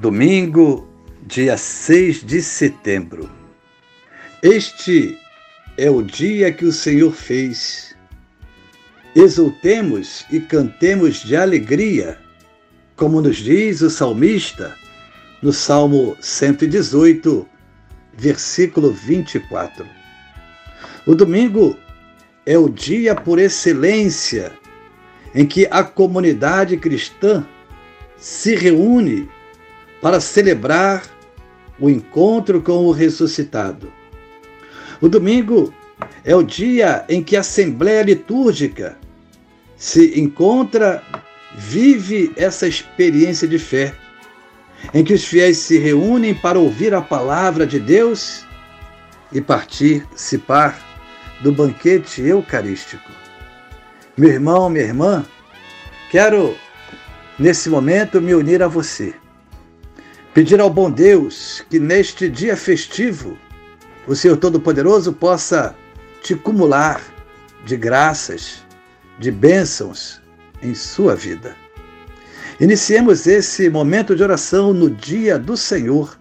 domingo, dia 6 de setembro. Este é o dia que o Senhor fez. Exultemos e cantemos de alegria, como nos diz o salmista no Salmo 118, versículo 24. O domingo é o dia por excelência em que a comunidade cristã se reúne para celebrar o encontro com o ressuscitado. O domingo é o dia em que a Assembleia Litúrgica se encontra, vive essa experiência de fé, em que os fiéis se reúnem para ouvir a palavra de Deus e participar do banquete eucarístico. Meu irmão, minha irmã, quero nesse momento me unir a você Pedir ao bom Deus que neste dia festivo o Senhor Todo-Poderoso possa te acumular de graças, de bênçãos em sua vida. Iniciemos esse momento de oração no dia do Senhor,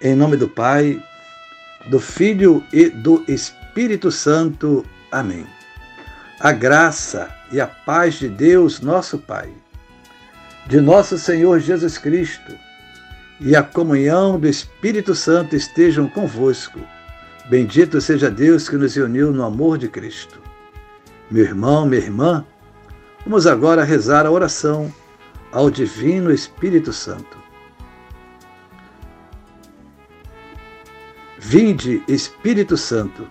em nome do Pai, do Filho e do Espírito Santo. Amém. A graça e a paz de Deus, nosso Pai, de nosso Senhor Jesus Cristo, e a comunhão do Espírito Santo estejam convosco. Bendito seja Deus que nos uniu no amor de Cristo. Meu irmão, minha irmã, vamos agora rezar a oração ao Divino Espírito Santo. Vinde, Espírito Santo,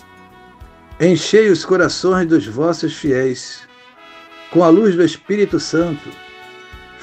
enchei os corações dos vossos fiéis com a luz do Espírito Santo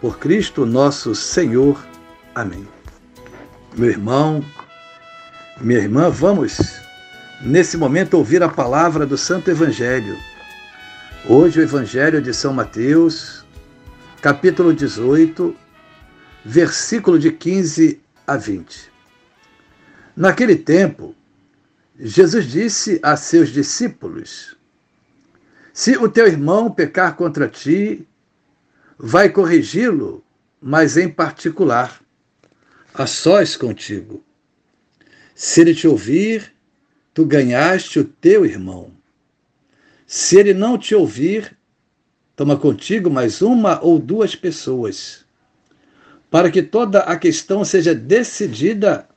por Cristo nosso Senhor. Amém. Meu irmão, minha irmã, vamos nesse momento ouvir a palavra do Santo Evangelho. Hoje o Evangelho de São Mateus, capítulo 18, versículo de 15 a 20. Naquele tempo, Jesus disse a seus discípulos: Se o teu irmão pecar contra ti, vai corrigi-lo, mas em particular, a sós contigo. Se ele te ouvir, tu ganhaste o teu irmão. Se ele não te ouvir, toma contigo mais uma ou duas pessoas, para que toda a questão seja decidida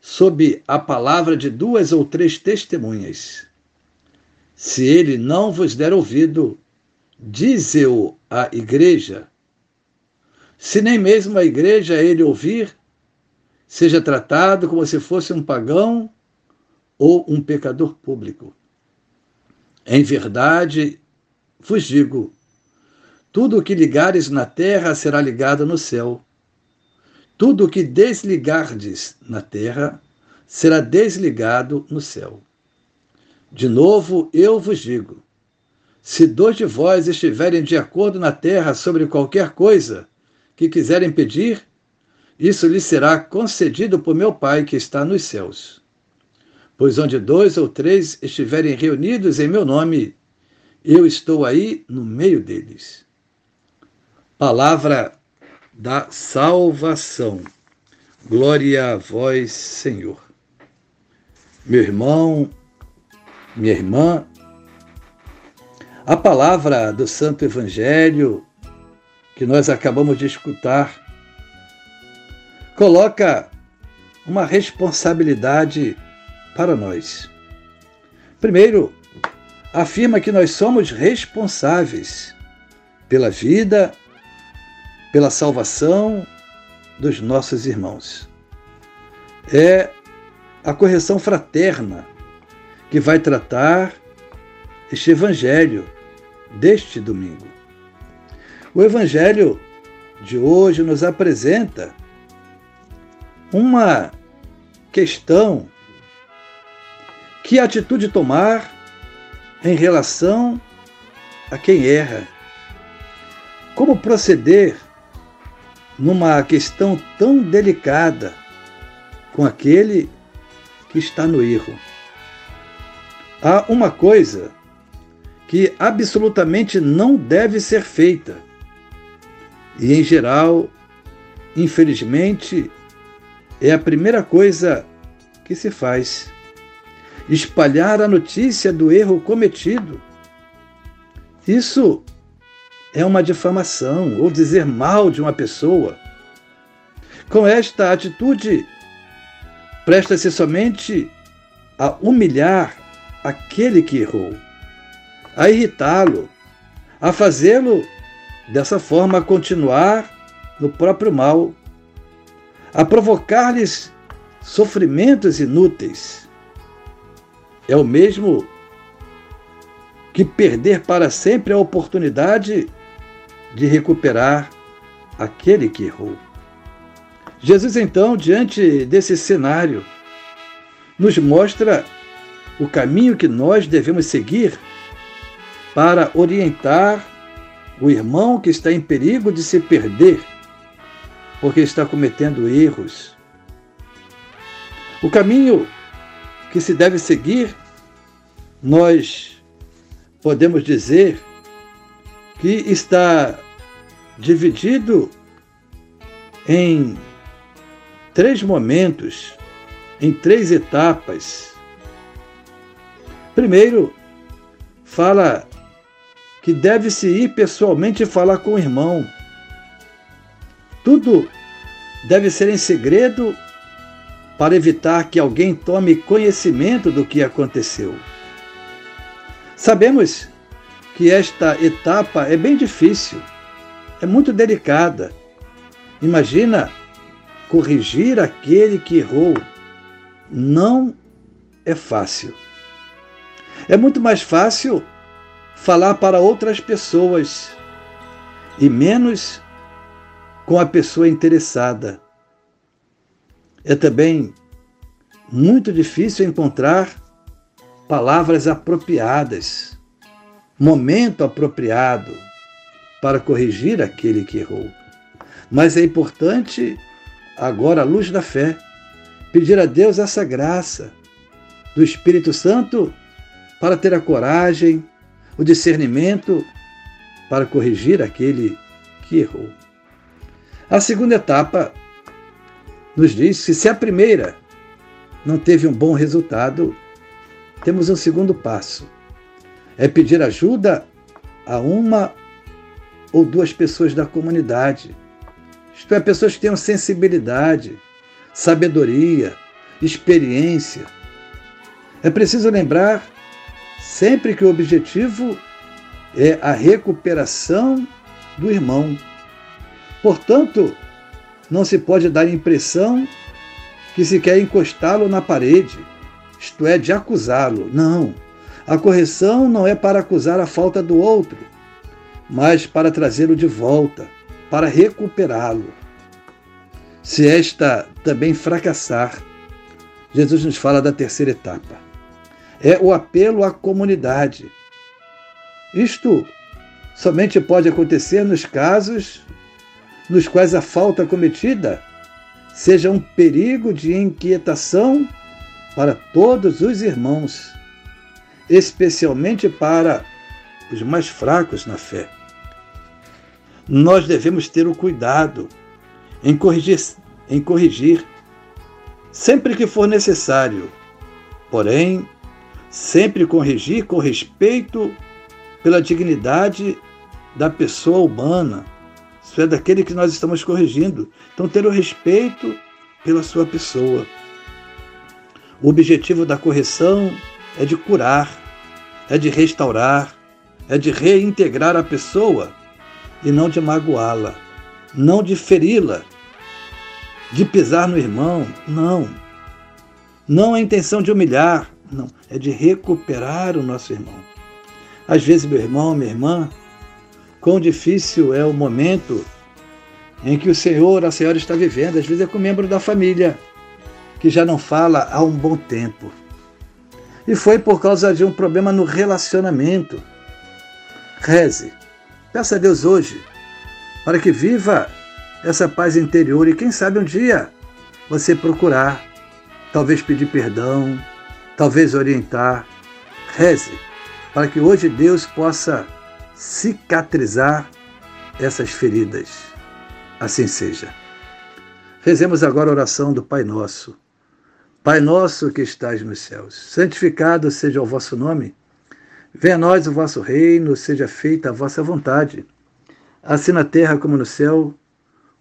sob a palavra de duas ou três testemunhas. Se ele não vos der ouvido, dize-o à igreja. Se nem mesmo a igreja ele ouvir, seja tratado como se fosse um pagão ou um pecador público. Em verdade, vos digo: tudo o que ligares na terra será ligado no céu. Tudo o que desligardes na terra será desligado no céu. De novo, eu vos digo: se dois de vós estiverem de acordo na terra sobre qualquer coisa que quiserem pedir, isso lhes será concedido por meu Pai que está nos céus. Pois onde dois ou três estiverem reunidos em meu nome, eu estou aí no meio deles. Palavra da salvação. Glória a vós, Senhor. Meu irmão, minha irmã, a palavra do Santo Evangelho que nós acabamos de escutar coloca uma responsabilidade para nós. Primeiro, afirma que nós somos responsáveis pela vida, pela salvação dos nossos irmãos. É a correção fraterna que vai tratar este evangelho deste domingo. O evangelho de hoje nos apresenta uma questão: que atitude tomar em relação a quem erra? Como proceder numa questão tão delicada com aquele que está no erro? Há uma coisa que absolutamente não deve ser feita. E, em geral, infelizmente, é a primeira coisa que se faz. Espalhar a notícia do erro cometido. Isso é uma difamação ou dizer mal de uma pessoa. Com esta atitude, presta-se somente a humilhar aquele que errou, a irritá-lo, a fazê-lo dessa forma continuar no próprio mal a provocar-lhes sofrimentos inúteis. É o mesmo que perder para sempre a oportunidade de recuperar aquele que errou. Jesus, então, diante desse cenário, nos mostra o caminho que nós devemos seguir para orientar o irmão que está em perigo de se perder porque está cometendo erros. O caminho que se deve seguir, nós podemos dizer que está dividido em três momentos, em três etapas. Primeiro, fala que deve-se ir pessoalmente falar com o irmão tudo deve ser em segredo para evitar que alguém tome conhecimento do que aconteceu. Sabemos que esta etapa é bem difícil, é muito delicada. Imagina corrigir aquele que errou. Não é fácil. É muito mais fácil falar para outras pessoas e menos com a pessoa interessada. É também muito difícil encontrar palavras apropriadas, momento apropriado para corrigir aquele que errou. Mas é importante, agora, à luz da fé, pedir a Deus essa graça do Espírito Santo para ter a coragem, o discernimento para corrigir aquele que errou. A segunda etapa nos diz que se a primeira não teve um bom resultado, temos um segundo passo. É pedir ajuda a uma ou duas pessoas da comunidade. Isto é, pessoas que tenham sensibilidade, sabedoria, experiência. É preciso lembrar sempre que o objetivo é a recuperação do irmão Portanto, não se pode dar a impressão que se quer encostá-lo na parede, isto é, de acusá-lo. Não. A correção não é para acusar a falta do outro, mas para trazê-lo de volta, para recuperá-lo. Se esta também fracassar, Jesus nos fala da terceira etapa. É o apelo à comunidade. Isto somente pode acontecer nos casos nos quais a falta cometida seja um perigo de inquietação para todos os irmãos, especialmente para os mais fracos na fé. Nós devemos ter o cuidado em corrigir, em corrigir sempre que for necessário, porém, sempre corrigir com respeito pela dignidade da pessoa humana isso é daquele que nós estamos corrigindo. Então, ter o respeito pela sua pessoa. O objetivo da correção é de curar, é de restaurar, é de reintegrar a pessoa e não de magoá-la, não de feri-la, de pisar no irmão, não. Não é a intenção de humilhar, não, é de recuperar o nosso irmão. Às vezes, meu irmão, minha irmã, quão difícil é o momento em que o Senhor, a Senhora está vivendo, às vezes é com um membro da família, que já não fala há um bom tempo. E foi por causa de um problema no relacionamento. Reze. Peça a Deus hoje para que viva essa paz interior e quem sabe um dia você procurar, talvez pedir perdão, talvez orientar. Reze para que hoje Deus possa cicatrizar essas feridas. Assim seja. Rezemos agora a oração do Pai Nosso. Pai nosso que estás nos céus, santificado seja o vosso nome. Venha a nós o vosso reino, seja feita a vossa vontade, assim na terra como no céu.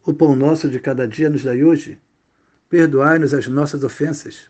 O pão nosso de cada dia nos dai hoje. Perdoai-nos as nossas ofensas,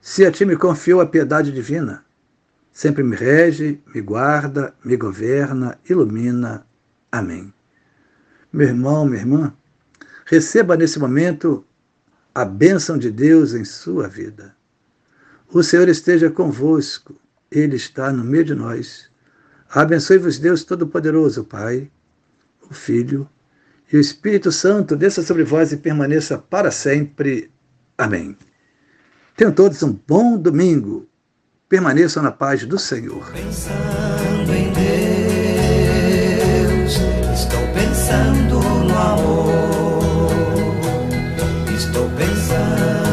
se a ti me confiou a piedade divina, sempre me rege, me guarda, me governa, ilumina. Amém. Meu irmão, minha irmã, receba nesse momento a bênção de Deus em sua vida. O Senhor esteja convosco, Ele está no meio de nós. Abençoe-vos, Deus Todo-Poderoso, Pai, o Filho e o Espírito Santo, desça sobre vós e permaneça para sempre. Amém. Tenham todos um bom domingo. Permaneçam na paz do Senhor. Pensando em Deus, estou pensando no amor. Estou pensando